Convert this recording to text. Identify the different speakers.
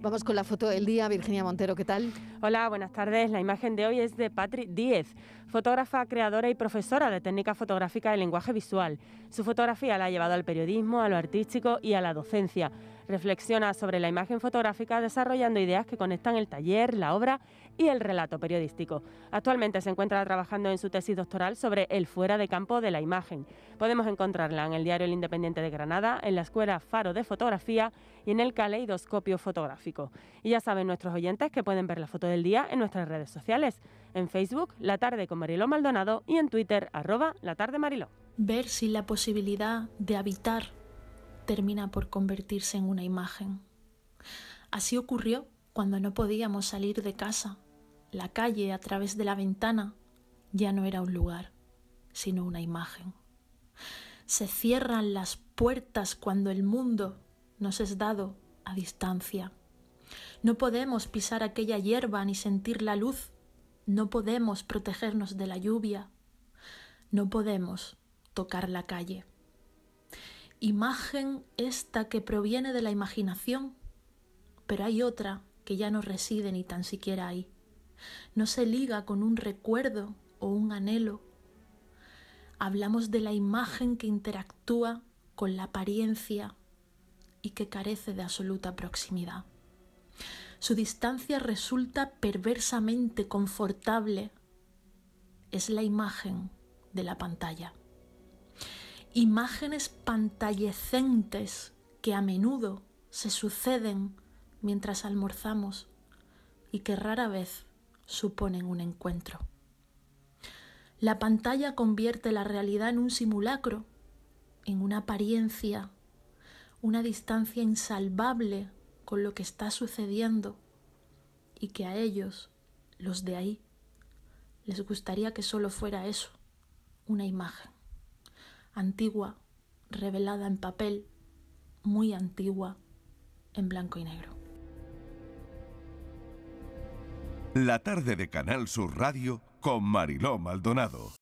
Speaker 1: Vamos con la foto del día. Virginia Montero, ¿qué tal?
Speaker 2: Hola, buenas tardes. La imagen de hoy es de Patrick Díez, fotógrafa, creadora y profesora de técnica fotográfica y lenguaje visual. Su fotografía la ha llevado al periodismo, a lo artístico y a la docencia. Reflexiona sobre la imagen fotográfica desarrollando ideas que conectan el taller, la obra y el relato periodístico. Actualmente se encuentra trabajando en su tesis doctoral sobre el fuera de campo de la imagen. Podemos encontrarla en el diario El Independiente de Granada, en la Escuela Faro de Fotografía y en el Caleidoscopio Fotográfico. Y ya saben nuestros oyentes que pueden ver la foto del día en nuestras redes sociales. En Facebook, La Tarde con Mariló Maldonado y en Twitter, arroba La Tarde Mariló.
Speaker 3: Ver si la posibilidad de habitar termina por convertirse en una imagen. Así ocurrió cuando no podíamos salir de casa. La calle a través de la ventana ya no era un lugar, sino una imagen. Se cierran las puertas cuando el mundo nos es dado a distancia. No podemos pisar aquella hierba ni sentir la luz. No podemos protegernos de la lluvia. No podemos tocar la calle imagen esta que proviene de la imaginación, pero hay otra que ya no reside ni tan siquiera ahí. No se liga con un recuerdo o un anhelo. Hablamos de la imagen que interactúa con la apariencia y que carece de absoluta proximidad. Su distancia resulta perversamente confortable. Es la imagen de la pantalla imágenes pantallescentes que a menudo se suceden mientras almorzamos y que rara vez suponen un encuentro. La pantalla convierte la realidad en un simulacro, en una apariencia, una distancia insalvable con lo que está sucediendo y que a ellos, los de ahí, les gustaría que solo fuera eso, una imagen antigua, revelada en papel, muy antigua, en blanco y negro.
Speaker 4: La tarde de Canal Sur Radio con Mariló Maldonado.